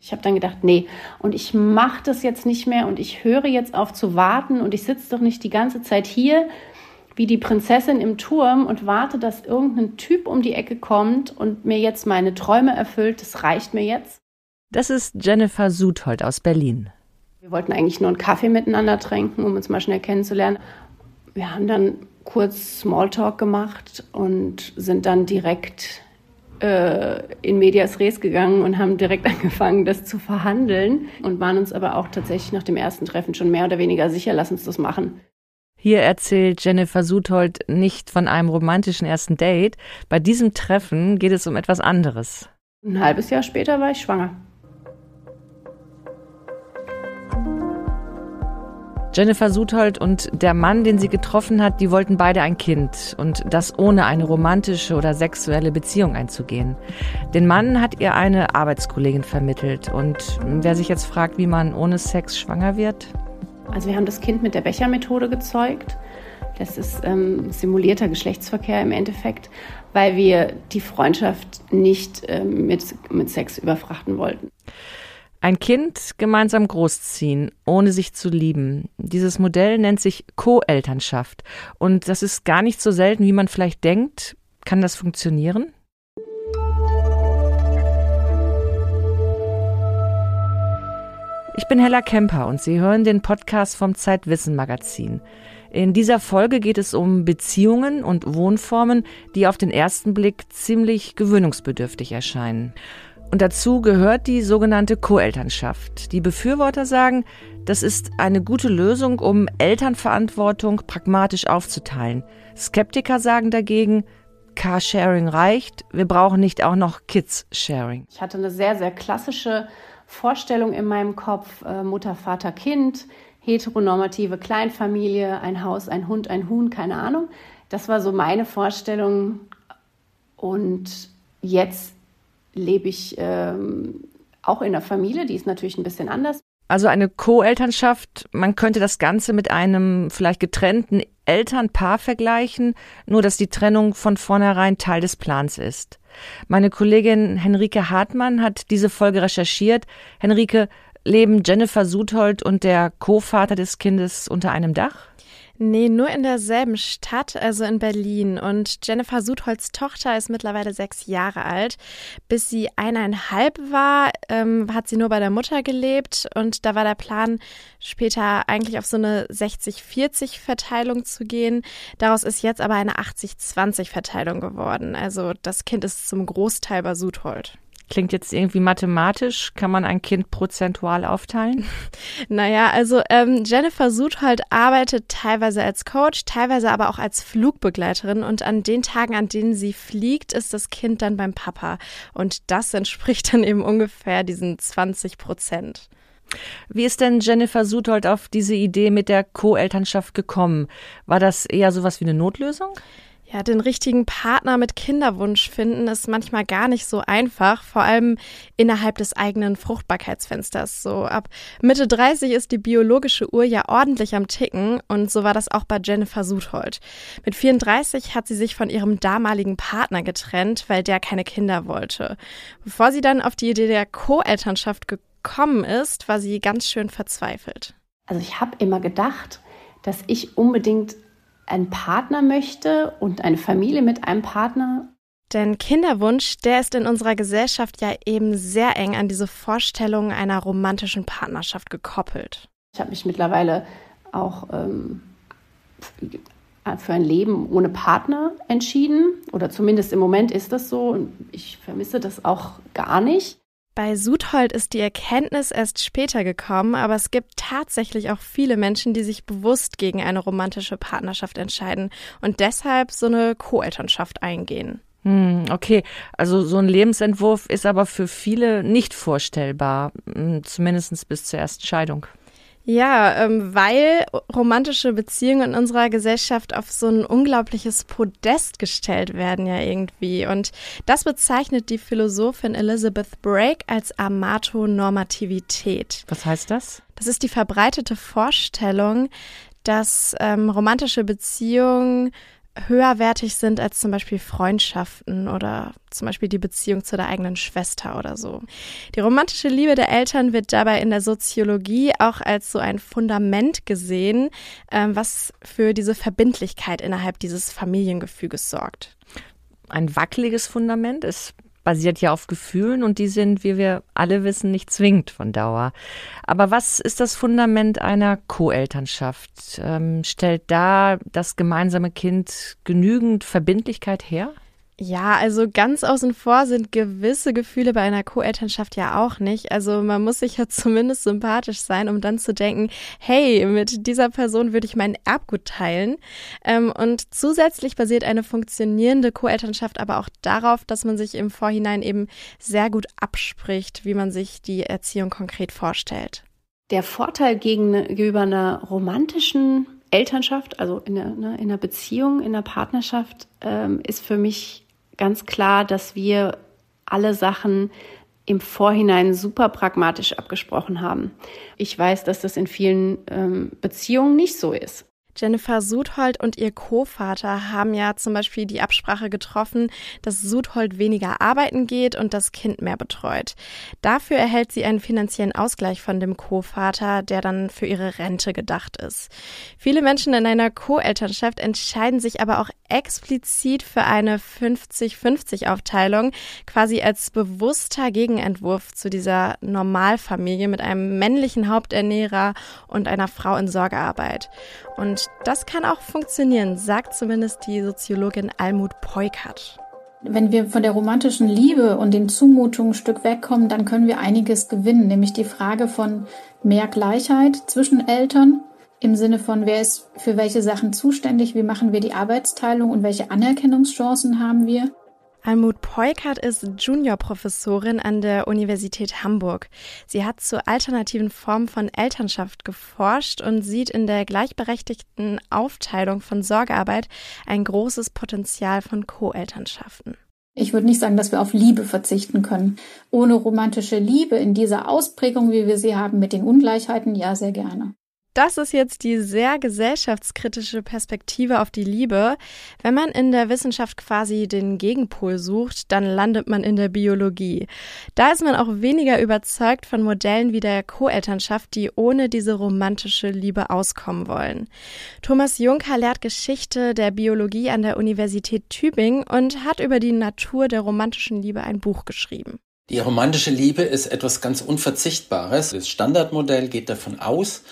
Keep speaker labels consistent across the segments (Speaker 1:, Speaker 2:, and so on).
Speaker 1: Ich habe dann gedacht, nee, und ich mache das jetzt nicht mehr und ich höre jetzt auf zu warten und ich sitze doch nicht die ganze Zeit hier wie die Prinzessin im Turm und warte, dass irgendein Typ um die Ecke kommt und mir jetzt meine Träume erfüllt. Das reicht mir jetzt.
Speaker 2: Das ist Jennifer Suthold aus Berlin.
Speaker 1: Wir wollten eigentlich nur einen Kaffee miteinander trinken, um uns mal schnell kennenzulernen. Wir haben dann kurz Smalltalk gemacht und sind dann direkt äh, in Medias Res gegangen und haben direkt angefangen, das zu verhandeln und waren uns aber auch tatsächlich nach dem ersten Treffen schon mehr oder weniger sicher, lass uns das machen.
Speaker 2: Hier erzählt Jennifer Suthold nicht von einem romantischen ersten Date. Bei diesem Treffen geht es um etwas anderes.
Speaker 1: Ein halbes Jahr später war ich schwanger.
Speaker 2: Jennifer Suthold und der Mann, den sie getroffen hat, die wollten beide ein Kind und das ohne eine romantische oder sexuelle Beziehung einzugehen. Den Mann hat ihr eine Arbeitskollegin vermittelt und wer sich jetzt fragt, wie man ohne Sex schwanger wird?
Speaker 1: Also wir haben das Kind mit der Bechermethode gezeugt. Das ist ähm, simulierter Geschlechtsverkehr im Endeffekt, weil wir die Freundschaft nicht ähm, mit, mit Sex überfrachten wollten.
Speaker 2: Ein Kind gemeinsam großziehen, ohne sich zu lieben. Dieses Modell nennt sich Co-Elternschaft. Und das ist gar nicht so selten, wie man vielleicht denkt. Kann das funktionieren? Ich bin Hella Kemper und Sie hören den Podcast vom Zeitwissen Magazin. In dieser Folge geht es um Beziehungen und Wohnformen, die auf den ersten Blick ziemlich gewöhnungsbedürftig erscheinen. Und dazu gehört die sogenannte Co-Elternschaft. Die Befürworter sagen, das ist eine gute Lösung, um Elternverantwortung pragmatisch aufzuteilen. Skeptiker sagen dagegen, Carsharing reicht, wir brauchen nicht auch noch Kids-Sharing.
Speaker 1: Ich hatte eine sehr, sehr klassische Vorstellung in meinem Kopf, äh, Mutter, Vater, Kind, heteronormative Kleinfamilie, ein Haus, ein Hund, ein Huhn, keine Ahnung. Das war so meine Vorstellung. Und jetzt lebe ich ähm, auch in der Familie, die ist natürlich ein bisschen anders.
Speaker 2: Also eine Co-Elternschaft, man könnte das Ganze mit einem vielleicht getrennten Elternpaar vergleichen, nur dass die Trennung von vornherein Teil des Plans ist. Meine Kollegin Henrike Hartmann hat diese Folge recherchiert. Henrike, leben Jennifer Suthold und der Co-Vater des Kindes unter einem Dach?
Speaker 3: Nee, nur in derselben Stadt, also in Berlin. Und Jennifer Sudholz Tochter ist mittlerweile sechs Jahre alt. Bis sie eineinhalb war, ähm, hat sie nur bei der Mutter gelebt. Und da war der Plan, später eigentlich auf so eine 60-40-Verteilung zu gehen. Daraus ist jetzt aber eine 80-20-Verteilung geworden. Also das Kind ist zum Großteil bei Sudhold.
Speaker 2: Klingt jetzt irgendwie mathematisch. Kann man ein Kind prozentual aufteilen?
Speaker 3: Naja, also ähm, Jennifer Sudhold arbeitet teilweise als Coach, teilweise aber auch als Flugbegleiterin. Und an den Tagen, an denen sie fliegt, ist das Kind dann beim Papa. Und das entspricht dann eben ungefähr diesen 20 Prozent.
Speaker 2: Wie ist denn Jennifer Sudhold auf diese Idee mit der Co-Elternschaft gekommen? War das eher sowas wie eine Notlösung?
Speaker 3: Ja, den richtigen Partner mit Kinderwunsch finden ist manchmal gar nicht so einfach, vor allem innerhalb des eigenen Fruchtbarkeitsfensters. So ab Mitte 30 ist die biologische Uhr ja ordentlich am Ticken und so war das auch bei Jennifer Sudhold. Mit 34 hat sie sich von ihrem damaligen Partner getrennt, weil der keine Kinder wollte. Bevor sie dann auf die Idee der Co-Elternschaft gekommen ist, war sie ganz schön verzweifelt.
Speaker 1: Also ich habe immer gedacht, dass ich unbedingt einen Partner möchte und eine Familie mit einem Partner.
Speaker 3: Denn Kinderwunsch, der ist in unserer Gesellschaft ja eben sehr eng an diese Vorstellung einer romantischen Partnerschaft gekoppelt.
Speaker 1: Ich habe mich mittlerweile auch ähm, für ein Leben ohne Partner entschieden. Oder zumindest im Moment ist das so. Und ich vermisse das auch gar nicht.
Speaker 3: Bei Sudhold ist die Erkenntnis erst später gekommen, aber es gibt tatsächlich auch viele Menschen, die sich bewusst gegen eine romantische Partnerschaft entscheiden und deshalb so eine Co-Elternschaft eingehen.
Speaker 2: Hm, okay, also so ein Lebensentwurf ist aber für viele nicht vorstellbar, hm, zumindest bis zur ersten Scheidung.
Speaker 3: Ja, ähm, weil romantische Beziehungen in unserer Gesellschaft auf so ein unglaubliches Podest gestellt werden ja irgendwie. Und das bezeichnet die Philosophin Elizabeth Brake als Amatonormativität.
Speaker 2: Was heißt das?
Speaker 3: Das ist die verbreitete Vorstellung, dass ähm, romantische Beziehungen höherwertig sind als zum Beispiel Freundschaften oder zum Beispiel die Beziehung zu der eigenen Schwester oder so. Die romantische Liebe der Eltern wird dabei in der Soziologie auch als so ein Fundament gesehen, ähm, was für diese Verbindlichkeit innerhalb dieses Familiengefüges sorgt.
Speaker 2: Ein wackeliges Fundament ist basiert ja auf Gefühlen und die sind, wie wir alle wissen, nicht zwingend von Dauer. Aber was ist das Fundament einer Co-Elternschaft? Ähm, stellt da das gemeinsame Kind genügend Verbindlichkeit her?
Speaker 3: Ja, also ganz außen vor sind gewisse Gefühle bei einer Co-Elternschaft ja auch nicht. Also man muss sich ja zumindest sympathisch sein, um dann zu denken, hey, mit dieser Person würde ich mein Erbgut teilen. Ähm, und zusätzlich basiert eine funktionierende Co-Elternschaft aber auch darauf, dass man sich im Vorhinein eben sehr gut abspricht, wie man sich die Erziehung konkret vorstellt.
Speaker 1: Der Vorteil gegenüber einer romantischen Elternschaft, also in einer, ne, in einer Beziehung, in einer Partnerschaft, ähm, ist für mich ganz klar, dass wir alle Sachen im Vorhinein super pragmatisch abgesprochen haben. Ich weiß, dass das in vielen ähm, Beziehungen nicht so ist.
Speaker 3: Jennifer Sudhold und ihr Co-Vater haben ja zum Beispiel die Absprache getroffen, dass Sudhold weniger arbeiten geht und das Kind mehr betreut. Dafür erhält sie einen finanziellen Ausgleich von dem Co-Vater, der dann für ihre Rente gedacht ist. Viele Menschen in einer Co-Elternschaft entscheiden sich aber auch explizit für eine 50-50-Aufteilung, quasi als bewusster Gegenentwurf zu dieser Normalfamilie mit einem männlichen Haupternährer und einer Frau in Sorgearbeit. Und das kann auch funktionieren, sagt zumindest die Soziologin Almut Peukert.
Speaker 4: Wenn wir von der romantischen Liebe und den Zumutungen ein Stück wegkommen, dann können wir einiges gewinnen, nämlich die Frage von mehr Gleichheit zwischen Eltern im Sinne von, wer ist für welche Sachen zuständig, wie machen wir die Arbeitsteilung und welche Anerkennungschancen haben wir.
Speaker 3: Almut Peukert ist Juniorprofessorin an der Universität Hamburg. Sie hat zu alternativen Formen von Elternschaft geforscht und sieht in der gleichberechtigten Aufteilung von Sorgearbeit ein großes Potenzial von Co-Elternschaften.
Speaker 4: Ich würde nicht sagen, dass wir auf Liebe verzichten können. Ohne romantische Liebe in dieser Ausprägung, wie wir sie haben, mit den Ungleichheiten, ja, sehr gerne.
Speaker 3: Das ist jetzt die sehr gesellschaftskritische Perspektive auf die Liebe. Wenn man in der Wissenschaft quasi den Gegenpol sucht, dann landet man in der Biologie. Da ist man auch weniger überzeugt von Modellen wie der Co-Elternschaft, die ohne diese romantische Liebe auskommen wollen. Thomas Juncker lehrt Geschichte der Biologie an der Universität Tübingen und hat über die Natur der romantischen Liebe ein Buch geschrieben.
Speaker 5: Die romantische Liebe ist etwas ganz Unverzichtbares. Das Standardmodell geht davon aus,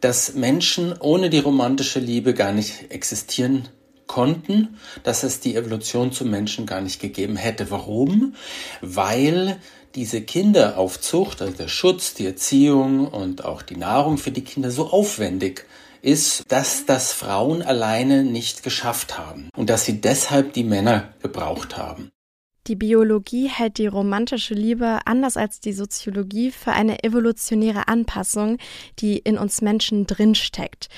Speaker 5: dass Menschen ohne die romantische Liebe gar nicht existieren konnten, dass es die Evolution zum Menschen gar nicht gegeben hätte. Warum? Weil diese Kinderaufzucht, also der Schutz, die Erziehung und auch die Nahrung für die Kinder so aufwendig ist, dass das Frauen alleine nicht geschafft haben und dass sie deshalb die Männer gebraucht haben.
Speaker 3: Die Biologie hält die romantische Liebe anders als die Soziologie für eine evolutionäre Anpassung, die in uns Menschen drinsteckt.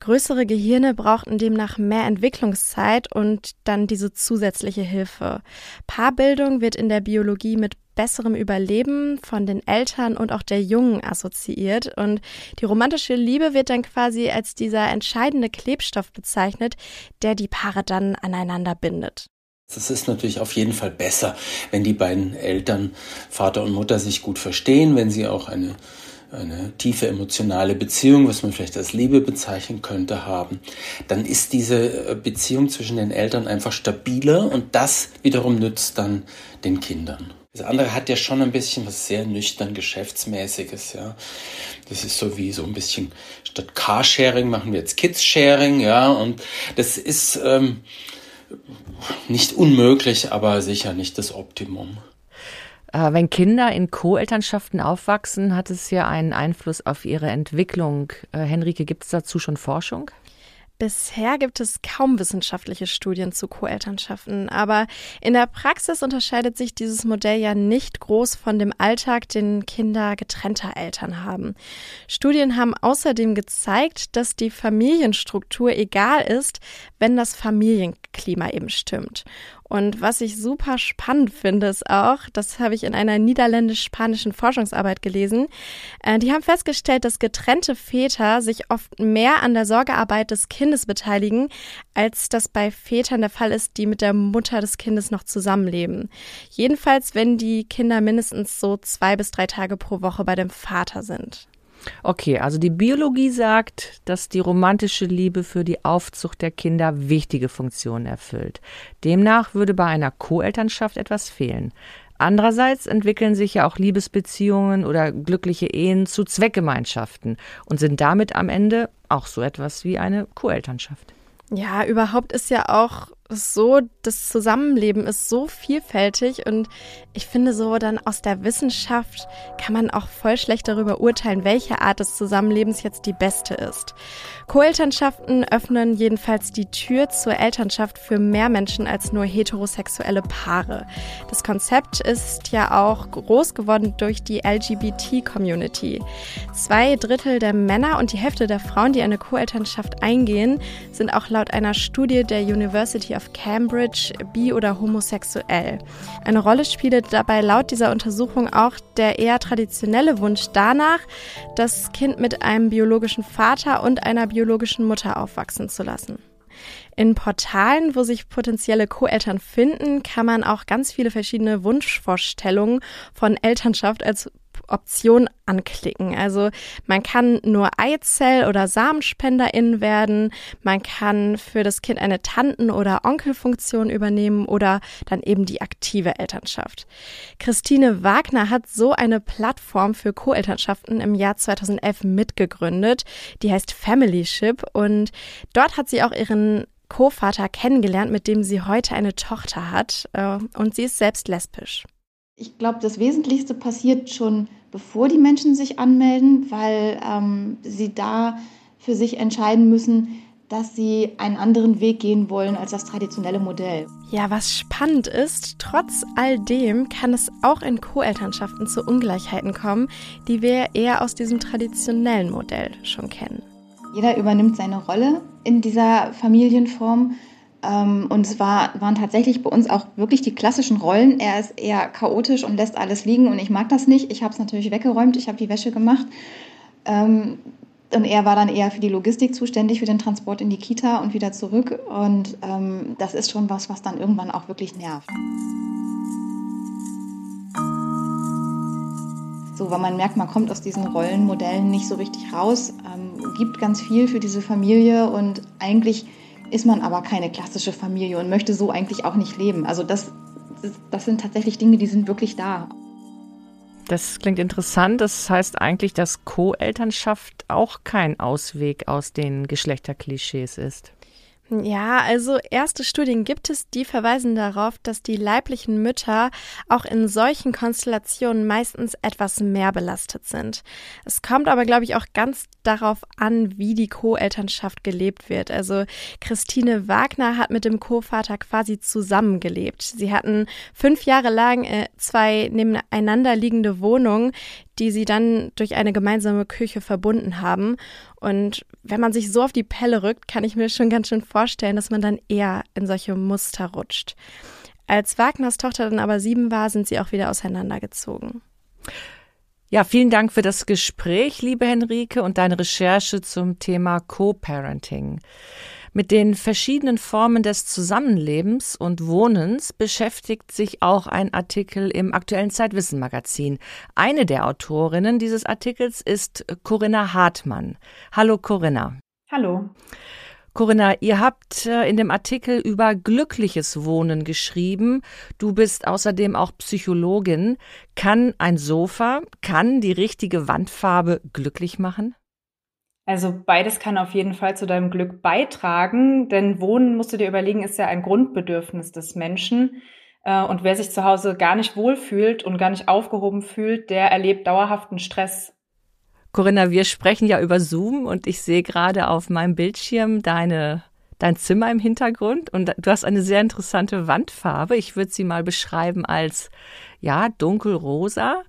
Speaker 3: Größere Gehirne brauchten demnach mehr Entwicklungszeit und dann diese zusätzliche Hilfe. Paarbildung wird in der Biologie mit besserem Überleben von den Eltern und auch der Jungen assoziiert. Und die romantische Liebe wird dann quasi als dieser entscheidende Klebstoff bezeichnet, der die Paare dann aneinander bindet.
Speaker 5: Das ist natürlich auf jeden Fall besser, wenn die beiden Eltern, Vater und Mutter, sich gut verstehen, wenn sie auch eine, eine tiefe emotionale Beziehung, was man vielleicht als Liebe bezeichnen könnte, haben. Dann ist diese äh, Beziehung zwischen den Eltern einfach stabiler und das wiederum nützt dann den Kindern. Das andere hat ja schon ein bisschen was sehr nüchtern Geschäftsmäßiges, ja. Das ist so wie so ein bisschen statt Carsharing machen wir jetzt Kids-Sharing, ja. Und das ist ähm, nicht unmöglich, aber sicher nicht das Optimum.
Speaker 2: Äh, wenn Kinder in Co-Elternschaften aufwachsen, hat es ja einen Einfluss auf ihre Entwicklung. Äh, Henrike, gibt es dazu schon Forschung?
Speaker 3: Bisher gibt es kaum wissenschaftliche Studien zu Co-Elternschaften, aber in der Praxis unterscheidet sich dieses Modell ja nicht groß von dem Alltag, den Kinder getrennter Eltern haben. Studien haben außerdem gezeigt, dass die Familienstruktur egal ist, wenn das Familien Sprachklima eben stimmt. Und was ich super spannend finde, ist auch, das habe ich in einer niederländisch-spanischen Forschungsarbeit gelesen, äh, die haben festgestellt, dass getrennte Väter sich oft mehr an der Sorgearbeit des Kindes beteiligen, als das bei Vätern der Fall ist, die mit der Mutter des Kindes noch zusammenleben. Jedenfalls, wenn die Kinder mindestens so zwei bis drei Tage pro Woche bei dem Vater sind.
Speaker 2: Okay, also die Biologie sagt, dass die romantische Liebe für die Aufzucht der Kinder wichtige Funktionen erfüllt. Demnach würde bei einer Co-Elternschaft etwas fehlen. Andererseits entwickeln sich ja auch Liebesbeziehungen oder glückliche Ehen zu Zweckgemeinschaften und sind damit am Ende auch so etwas wie eine Co-Elternschaft.
Speaker 3: Ja, überhaupt ist ja auch so, das Zusammenleben ist so vielfältig und ich finde so dann aus der Wissenschaft kann man auch voll schlecht darüber urteilen, welche Art des Zusammenlebens jetzt die beste ist. Co-Elternschaften öffnen jedenfalls die Tür zur Elternschaft für mehr Menschen als nur heterosexuelle Paare. Das Konzept ist ja auch groß geworden durch die LGBT-Community. Zwei Drittel der Männer und die Hälfte der Frauen, die eine Co-Elternschaft eingehen, sind auch laut einer Studie der University of of Cambridge bi- oder homosexuell. Eine Rolle spielt dabei laut dieser Untersuchung auch der eher traditionelle Wunsch danach, das Kind mit einem biologischen Vater und einer biologischen Mutter aufwachsen zu lassen. In Portalen, wo sich potenzielle Co-Eltern finden, kann man auch ganz viele verschiedene Wunschvorstellungen von Elternschaft als Option anklicken. Also man kann nur Eizell- oder Samenspenderin werden, man kann für das Kind eine Tanten- oder Onkelfunktion übernehmen oder dann eben die aktive Elternschaft. Christine Wagner hat so eine Plattform für Co-Elternschaften im Jahr 2011 mitgegründet, die heißt Familyship und dort hat sie auch ihren Co-Vater kennengelernt, mit dem sie heute eine Tochter hat äh, und sie ist selbst lesbisch.
Speaker 6: Ich glaube, das Wesentlichste passiert schon, bevor die Menschen sich anmelden, weil ähm, sie da für sich entscheiden müssen, dass sie einen anderen Weg gehen wollen als das traditionelle Modell.
Speaker 3: Ja, was spannend ist, trotz all dem kann es auch in Co-Elternschaften zu Ungleichheiten kommen, die wir eher aus diesem traditionellen Modell schon kennen.
Speaker 6: Jeder übernimmt seine Rolle in dieser Familienform und es war, waren tatsächlich bei uns auch wirklich die klassischen Rollen. Er ist eher chaotisch und lässt alles liegen und ich mag das nicht. Ich habe es natürlich weggeräumt, ich habe die Wäsche gemacht. Ähm, und er war dann eher für die Logistik zuständig, für den Transport in die Kita und wieder zurück. Und ähm, das ist schon was, was dann irgendwann auch wirklich nervt. So, weil man merkt, man kommt aus diesen Rollenmodellen nicht so richtig raus, ähm, gibt ganz viel für diese Familie und eigentlich ist man aber keine klassische Familie und möchte so eigentlich auch nicht leben. Also das, das sind tatsächlich Dinge, die sind wirklich da.
Speaker 2: Das klingt interessant. Das heißt eigentlich, dass Co-Elternschaft auch kein Ausweg aus den Geschlechterklischees ist.
Speaker 3: Ja, also erste Studien gibt es, die verweisen darauf, dass die leiblichen Mütter auch in solchen Konstellationen meistens etwas mehr belastet sind. Es kommt aber, glaube ich, auch ganz darauf an, wie die Co-Elternschaft gelebt wird. Also Christine Wagner hat mit dem Co-Vater quasi zusammengelebt. Sie hatten fünf Jahre lang äh, zwei nebeneinander liegende Wohnungen, die sie dann durch eine gemeinsame Küche verbunden haben. Und wenn man sich so auf die Pelle rückt, kann ich mir schon ganz schön vorstellen, dass man dann eher in solche Muster rutscht. Als Wagners Tochter dann aber sieben war, sind sie auch wieder auseinandergezogen.
Speaker 2: Ja, vielen Dank für das Gespräch, liebe Henrike, und deine Recherche zum Thema Co-Parenting. Mit den verschiedenen Formen des Zusammenlebens und Wohnens beschäftigt sich auch ein Artikel im aktuellen Zeitwissen Magazin. Eine der Autorinnen dieses Artikels ist Corinna Hartmann. Hallo Corinna.
Speaker 7: Hallo.
Speaker 2: Corinna, ihr habt äh, in dem Artikel über glückliches Wohnen geschrieben. Du bist außerdem auch Psychologin. Kann ein Sofa, kann die richtige Wandfarbe glücklich machen?
Speaker 7: Also beides kann auf jeden Fall zu deinem Glück beitragen, denn Wohnen, musst du dir überlegen, ist ja ein Grundbedürfnis des Menschen. Äh, und wer sich zu Hause gar nicht wohlfühlt und gar nicht aufgehoben fühlt, der erlebt dauerhaften Stress.
Speaker 2: Corinna, wir sprechen ja über Zoom und ich sehe gerade auf meinem Bildschirm deine, dein Zimmer im Hintergrund und du hast eine sehr interessante Wandfarbe. Ich würde sie mal beschreiben als, ja, dunkelrosa.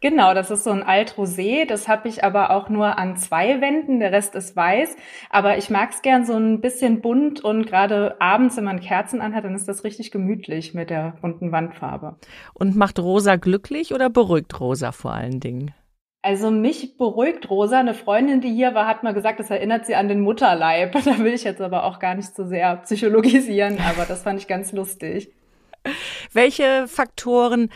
Speaker 7: Genau, das ist so ein Alt-Rosé. Das habe ich aber auch nur an zwei Wänden. Der Rest ist weiß. Aber ich mag es gern so ein bisschen bunt und gerade abends, wenn man Kerzen anhat, dann ist das richtig gemütlich mit der bunten Wandfarbe.
Speaker 2: Und macht Rosa glücklich oder beruhigt Rosa vor allen Dingen?
Speaker 7: Also mich beruhigt Rosa. Eine Freundin, die hier war, hat mal gesagt, das erinnert sie an den Mutterleib. Da will ich jetzt aber auch gar nicht so sehr psychologisieren, aber das fand ich ganz lustig.
Speaker 2: Welche Faktoren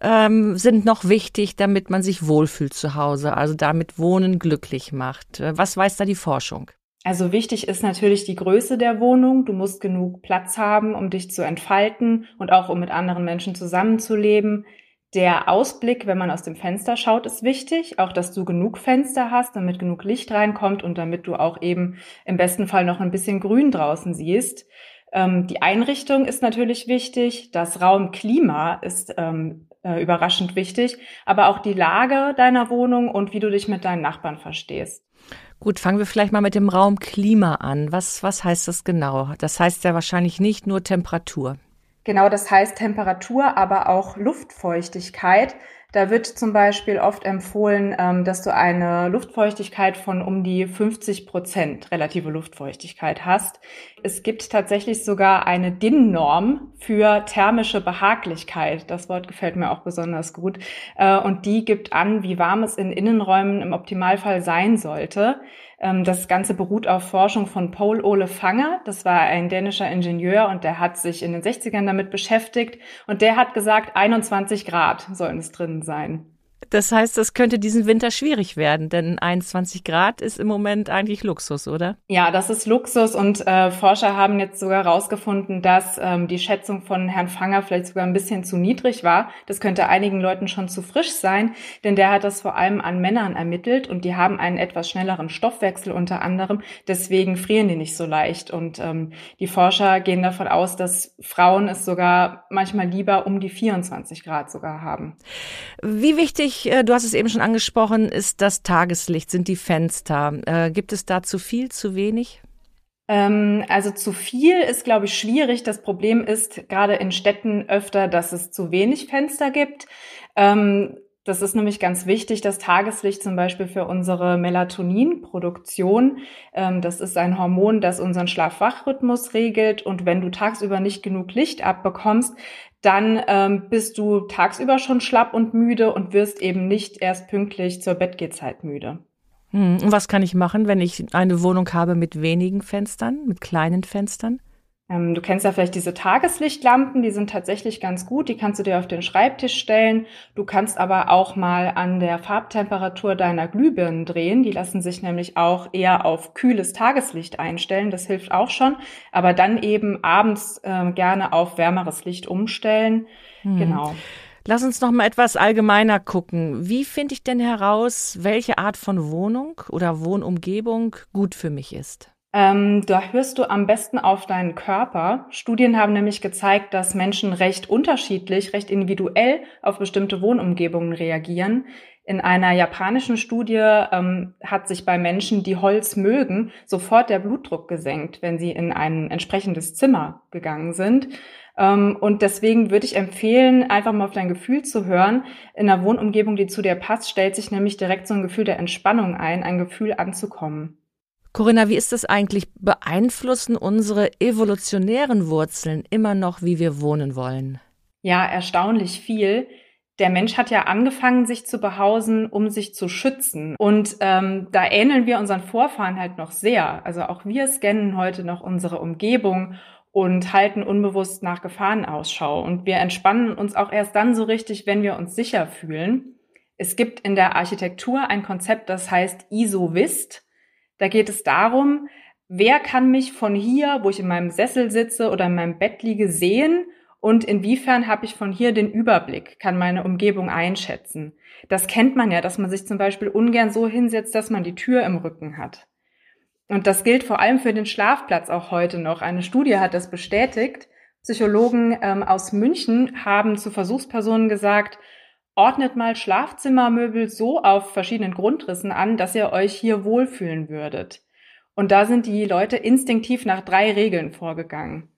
Speaker 2: ähm, sind noch wichtig, damit man sich wohlfühlt zu Hause, also damit Wohnen glücklich macht? Was weiß da die Forschung?
Speaker 7: Also wichtig ist natürlich die Größe der Wohnung. Du musst genug Platz haben, um dich zu entfalten und auch um mit anderen Menschen zusammenzuleben. Der Ausblick, wenn man aus dem Fenster schaut, ist wichtig. Auch, dass du genug Fenster hast, damit genug Licht reinkommt und damit du auch eben im besten Fall noch ein bisschen Grün draußen siehst. Ähm, die Einrichtung ist natürlich wichtig. Das Raumklima ist ähm, äh, überraschend wichtig, aber auch die Lage deiner Wohnung und wie du dich mit deinen Nachbarn verstehst.
Speaker 2: Gut, fangen wir vielleicht mal mit dem Raumklima an. Was, was heißt das genau? Das heißt ja wahrscheinlich nicht nur Temperatur.
Speaker 7: Genau, das heißt Temperatur, aber auch Luftfeuchtigkeit. Da wird zum Beispiel oft empfohlen, ähm, dass du eine Luftfeuchtigkeit von um die 50 Prozent relative Luftfeuchtigkeit hast. Es gibt tatsächlich sogar eine DIN-Norm für thermische Behaglichkeit. Das Wort gefällt mir auch besonders gut. Äh, und die gibt an, wie warm es in Innenräumen im Optimalfall sein sollte. Ähm, das Ganze beruht auf Forschung von Paul Ole Fanger. Das war ein dänischer Ingenieur und der hat sich in den 60ern damit beschäftigt und der hat gesagt, 21 Grad sollen es drin sein.
Speaker 2: Das heißt, das könnte diesen Winter schwierig werden, denn 21 Grad ist im Moment eigentlich Luxus, oder?
Speaker 7: Ja, das ist Luxus und äh, Forscher haben jetzt sogar herausgefunden, dass ähm, die Schätzung von Herrn Fanger vielleicht sogar ein bisschen zu niedrig war. Das könnte einigen Leuten schon zu frisch sein, denn der hat das vor allem an Männern ermittelt und die haben einen etwas schnelleren Stoffwechsel unter anderem. Deswegen frieren die nicht so leicht und ähm, die Forscher gehen davon aus, dass Frauen es sogar manchmal lieber um die 24 Grad sogar haben.
Speaker 2: Wie wichtig wichtig, äh, du hast es eben schon angesprochen, ist das Tageslicht, sind die Fenster. Äh, gibt es da zu viel, zu wenig?
Speaker 7: Ähm, also zu viel ist, glaube ich, schwierig. Das Problem ist gerade in Städten öfter, dass es zu wenig Fenster gibt. Ähm, das ist nämlich ganz wichtig, das Tageslicht zum Beispiel für unsere Melatoninproduktion. Ähm, das ist ein Hormon, das unseren Schlaf-Wach-Rhythmus regelt. Und wenn du tagsüber nicht genug Licht abbekommst, dann ähm, bist du tagsüber schon schlapp und müde und wirst eben nicht erst pünktlich zur Bettgehzeit müde.
Speaker 2: Hm, und was kann ich machen, wenn ich eine Wohnung habe mit wenigen Fenstern, mit kleinen Fenstern?
Speaker 7: Ähm, du kennst ja vielleicht diese Tageslichtlampen, die sind tatsächlich ganz gut, die kannst du dir auf den Schreibtisch stellen. Du kannst aber auch mal an der Farbtemperatur deiner Glühbirnen drehen. Die lassen sich nämlich auch eher auf kühles Tageslicht einstellen, das hilft auch schon. Aber dann eben abends äh, gerne auf wärmeres Licht umstellen. Hm. Genau.
Speaker 2: Lass uns noch mal etwas allgemeiner gucken. Wie finde ich denn heraus, welche Art von Wohnung oder Wohnumgebung gut für mich ist?
Speaker 7: Ähm, da hörst du am besten auf deinen Körper. Studien haben nämlich gezeigt, dass Menschen recht unterschiedlich, recht individuell auf bestimmte Wohnumgebungen reagieren. In einer japanischen Studie ähm, hat sich bei Menschen, die Holz mögen, sofort der Blutdruck gesenkt, wenn sie in ein entsprechendes Zimmer gegangen sind. Ähm, und deswegen würde ich empfehlen, einfach mal auf dein Gefühl zu hören. In einer Wohnumgebung, die zu dir passt, stellt sich nämlich direkt so ein Gefühl der Entspannung ein, ein Gefühl anzukommen.
Speaker 2: Corinna, wie ist das eigentlich? Beeinflussen unsere evolutionären Wurzeln immer noch, wie wir wohnen wollen?
Speaker 7: Ja, erstaunlich viel. Der Mensch hat ja angefangen, sich zu behausen, um sich zu schützen. Und ähm, da ähneln wir unseren Vorfahren halt noch sehr. Also auch wir scannen heute noch unsere Umgebung und halten unbewusst nach Gefahren Ausschau. Und wir entspannen uns auch erst dann so richtig, wenn wir uns sicher fühlen. Es gibt in der Architektur ein Konzept, das heißt ISO-WIST. Da geht es darum, wer kann mich von hier, wo ich in meinem Sessel sitze oder in meinem Bett liege, sehen und inwiefern habe ich von hier den Überblick, kann meine Umgebung einschätzen. Das kennt man ja, dass man sich zum Beispiel ungern so hinsetzt, dass man die Tür im Rücken hat. Und das gilt vor allem für den Schlafplatz auch heute noch. Eine Studie hat das bestätigt. Psychologen ähm, aus München haben zu Versuchspersonen gesagt, Ordnet mal Schlafzimmermöbel so auf verschiedenen Grundrissen an, dass ihr euch hier wohlfühlen würdet. Und da sind die Leute instinktiv nach drei Regeln vorgegangen.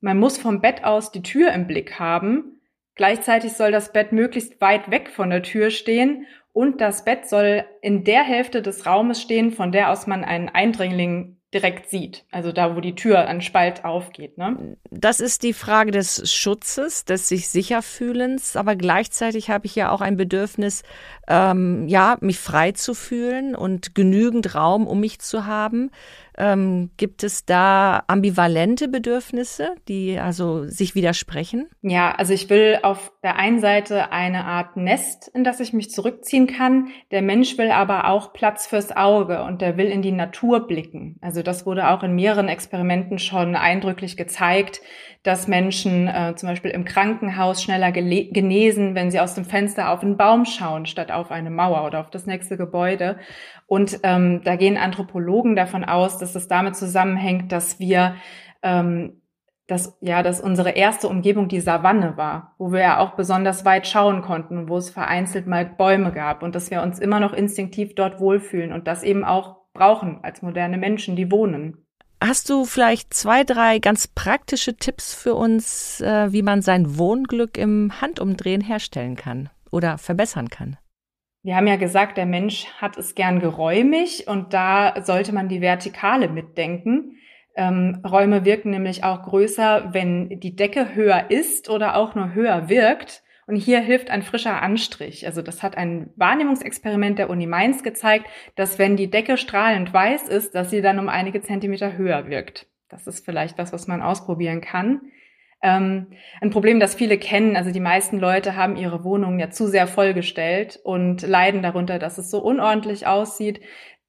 Speaker 7: Man muss vom Bett aus die Tür im Blick haben, Gleichzeitig soll das Bett möglichst weit weg von der Tür stehen und das Bett soll in der Hälfte des Raumes stehen, von der aus man einen Eindringling direkt sieht. Also da, wo die Tür an Spalt aufgeht. Ne?
Speaker 2: Das ist die Frage des Schutzes, des sich sicher fühlens, aber gleichzeitig habe ich ja auch ein Bedürfnis, ähm, ja, mich frei zu fühlen und genügend Raum um mich zu haben. Ähm, gibt es da ambivalente Bedürfnisse, die also sich widersprechen?
Speaker 7: Ja, also ich will auf der einen Seite eine Art Nest, in das ich mich zurückziehen kann. Der Mensch will aber auch Platz fürs Auge und der will in die Natur blicken. Also das wurde auch in mehreren Experimenten schon eindrücklich gezeigt, dass Menschen äh, zum Beispiel im Krankenhaus schneller genesen, wenn sie aus dem Fenster auf einen Baum schauen, statt auf eine Mauer oder auf das nächste Gebäude. Und ähm, da gehen Anthropologen davon aus, dass es damit zusammenhängt, dass wir ähm, dass ja, dass unsere erste Umgebung die Savanne war, wo wir ja auch besonders weit schauen konnten und wo es vereinzelt mal Bäume gab und dass wir uns immer noch instinktiv dort wohlfühlen und das eben auch brauchen als moderne Menschen, die wohnen.
Speaker 2: Hast du vielleicht zwei, drei ganz praktische Tipps für uns, äh, wie man sein Wohnglück im Handumdrehen herstellen kann oder verbessern kann?
Speaker 7: Wir haben ja gesagt, der Mensch hat es gern geräumig und da sollte man die Vertikale mitdenken. Ähm, Räume wirken nämlich auch größer, wenn die Decke höher ist oder auch nur höher wirkt. Und hier hilft ein frischer Anstrich. Also das hat ein Wahrnehmungsexperiment der Uni Mainz gezeigt, dass wenn die Decke strahlend weiß ist, dass sie dann um einige Zentimeter höher wirkt. Das ist vielleicht was, was man ausprobieren kann. Ähm, ein Problem, das viele kennen. Also die meisten Leute haben ihre Wohnungen ja zu sehr vollgestellt und leiden darunter, dass es so unordentlich aussieht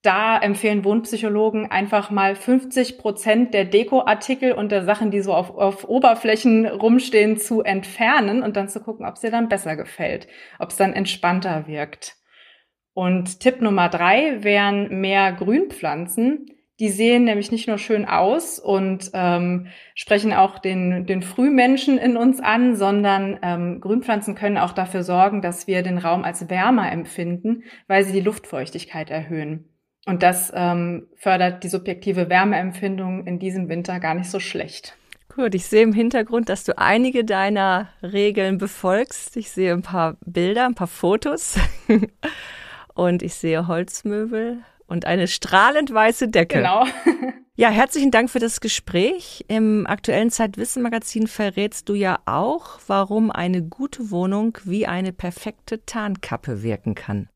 Speaker 7: da empfehlen Wohnpsychologen einfach mal 50 Prozent der Dekoartikel und der Sachen, die so auf, auf Oberflächen rumstehen, zu entfernen und dann zu gucken, ob es dir dann besser gefällt, ob es dann entspannter wirkt. Und Tipp Nummer drei wären mehr Grünpflanzen. Die sehen nämlich nicht nur schön aus und ähm, sprechen auch den, den Frühmenschen in uns an, sondern ähm, Grünpflanzen können auch dafür sorgen, dass wir den Raum als wärmer empfinden, weil sie die Luftfeuchtigkeit erhöhen. Und das ähm, fördert die subjektive Wärmeempfindung in diesem Winter gar nicht so schlecht.
Speaker 2: Gut, ich sehe im Hintergrund, dass du einige deiner Regeln befolgst. Ich sehe ein paar Bilder, ein paar Fotos und ich sehe Holzmöbel und eine strahlend weiße Decke.
Speaker 7: Genau.
Speaker 2: ja, herzlichen Dank für das Gespräch. Im aktuellen Zeitwissen Magazin verrätst du ja auch, warum eine gute Wohnung wie eine perfekte Tarnkappe wirken kann.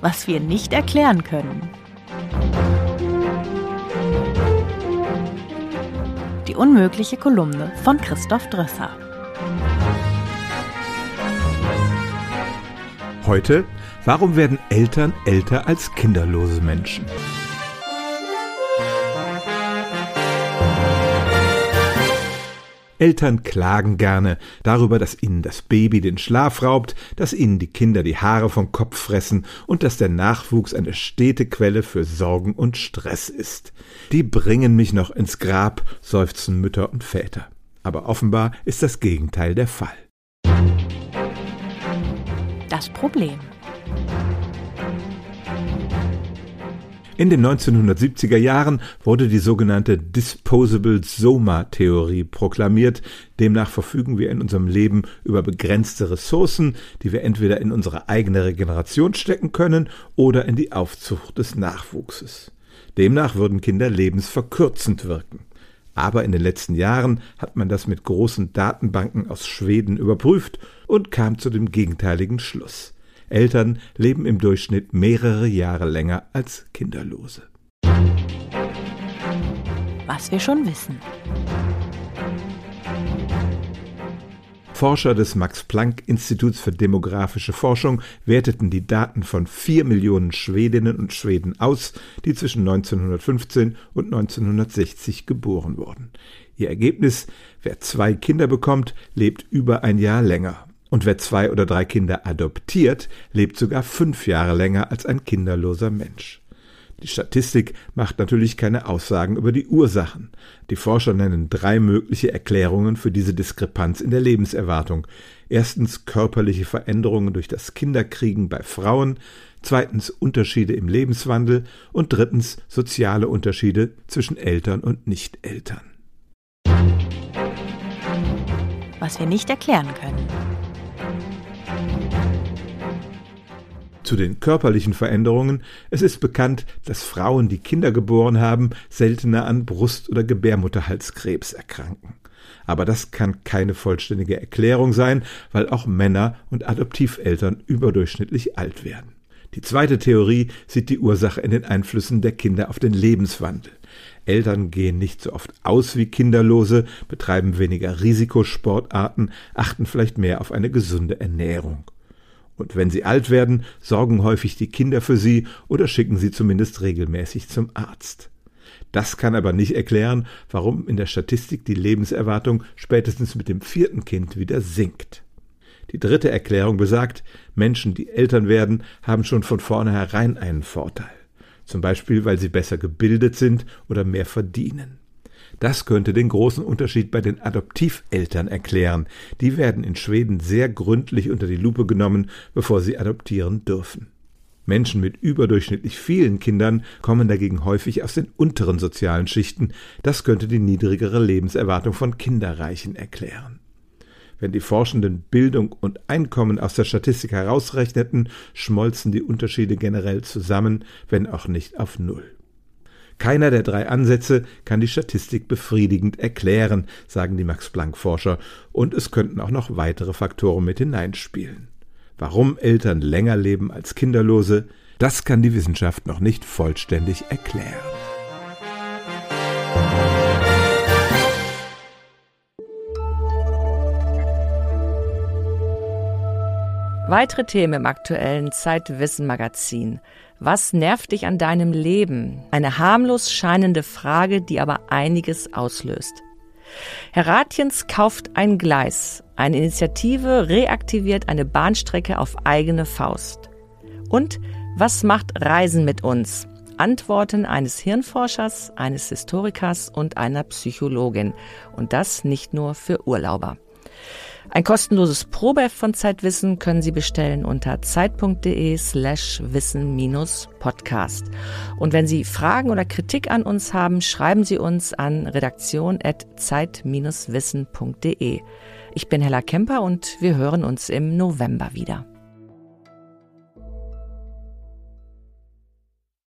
Speaker 8: was wir nicht erklären können. Die unmögliche Kolumne von Christoph Drösser.
Speaker 9: Heute, warum werden Eltern älter als kinderlose Menschen? Eltern klagen gerne darüber, dass ihnen das Baby den Schlaf raubt, dass ihnen die Kinder die Haare vom Kopf fressen und dass der Nachwuchs eine stete Quelle für Sorgen und Stress ist. Die bringen mich noch ins Grab, seufzen Mütter und Väter. Aber offenbar ist das Gegenteil der Fall.
Speaker 8: Das Problem.
Speaker 9: In den 1970er Jahren wurde die sogenannte Disposable Soma-Theorie proklamiert. Demnach verfügen wir in unserem Leben über begrenzte Ressourcen, die wir entweder in unsere eigene Regeneration stecken können oder in die Aufzucht des Nachwuchses. Demnach würden Kinder lebensverkürzend wirken. Aber in den letzten Jahren hat man das mit großen Datenbanken aus Schweden überprüft und kam zu dem gegenteiligen Schluss. Eltern leben im Durchschnitt mehrere Jahre länger als Kinderlose.
Speaker 8: Was wir schon wissen.
Speaker 9: Forscher des Max-Planck-Instituts für demografische Forschung werteten die Daten von vier Millionen Schwedinnen und Schweden aus, die zwischen 1915 und 1960 geboren wurden. Ihr Ergebnis, wer zwei Kinder bekommt, lebt über ein Jahr länger. Und wer zwei oder drei Kinder adoptiert, lebt sogar fünf Jahre länger als ein kinderloser Mensch. Die Statistik macht natürlich keine Aussagen über die Ursachen. Die Forscher nennen drei mögliche Erklärungen für diese Diskrepanz in der Lebenserwartung. Erstens körperliche Veränderungen durch das Kinderkriegen bei Frauen, zweitens Unterschiede im Lebenswandel und drittens soziale Unterschiede zwischen Eltern und Nicht-Eltern.
Speaker 8: Was wir nicht erklären können.
Speaker 9: Zu den körperlichen Veränderungen. Es ist bekannt, dass Frauen, die Kinder geboren haben, seltener an Brust- oder Gebärmutterhalskrebs erkranken. Aber das kann keine vollständige Erklärung sein, weil auch Männer und Adoptiveltern überdurchschnittlich alt werden. Die zweite Theorie sieht die Ursache in den Einflüssen der Kinder auf den Lebenswandel. Eltern gehen nicht so oft aus wie Kinderlose, betreiben weniger Risikosportarten, achten vielleicht mehr auf eine gesunde Ernährung. Und wenn sie alt werden, sorgen häufig die Kinder für sie oder schicken sie zumindest regelmäßig zum Arzt. Das kann aber nicht erklären, warum in der Statistik die Lebenserwartung spätestens mit dem vierten Kind wieder sinkt. Die dritte Erklärung besagt, Menschen, die Eltern werden, haben schon von vornherein einen Vorteil. Zum Beispiel, weil sie besser gebildet sind oder mehr verdienen. Das könnte den großen Unterschied bei den Adoptiveltern erklären. Die werden in Schweden sehr gründlich unter die Lupe genommen, bevor sie adoptieren dürfen. Menschen mit überdurchschnittlich vielen Kindern kommen dagegen häufig aus den unteren sozialen Schichten. Das könnte die niedrigere Lebenserwartung von Kinderreichen erklären. Wenn die Forschenden Bildung und Einkommen aus der Statistik herausrechneten, schmolzen die Unterschiede generell zusammen, wenn auch nicht auf Null. Keiner der drei Ansätze kann die Statistik befriedigend erklären, sagen die Max-Planck-Forscher, und es könnten auch noch weitere Faktoren mit hineinspielen. Warum Eltern länger leben als Kinderlose, das kann die Wissenschaft noch nicht vollständig erklären.
Speaker 2: Weitere Themen im aktuellen Zeitwissen Magazin. Was nervt dich an deinem Leben? Eine harmlos scheinende Frage, die aber einiges auslöst. Herr Ratjens kauft ein Gleis. Eine Initiative reaktiviert eine Bahnstrecke auf eigene Faust. Und was macht Reisen mit uns? Antworten eines Hirnforschers, eines Historikers und einer Psychologin. Und das nicht nur für Urlauber. Ein kostenloses Probeheft von Zeitwissen können Sie bestellen unter zeit.de slash wissen-podcast. Und wenn Sie Fragen oder Kritik an uns haben, schreiben Sie uns an redaktion.zeit-wissen.de. Ich bin Hella Kemper und wir hören uns im November wieder.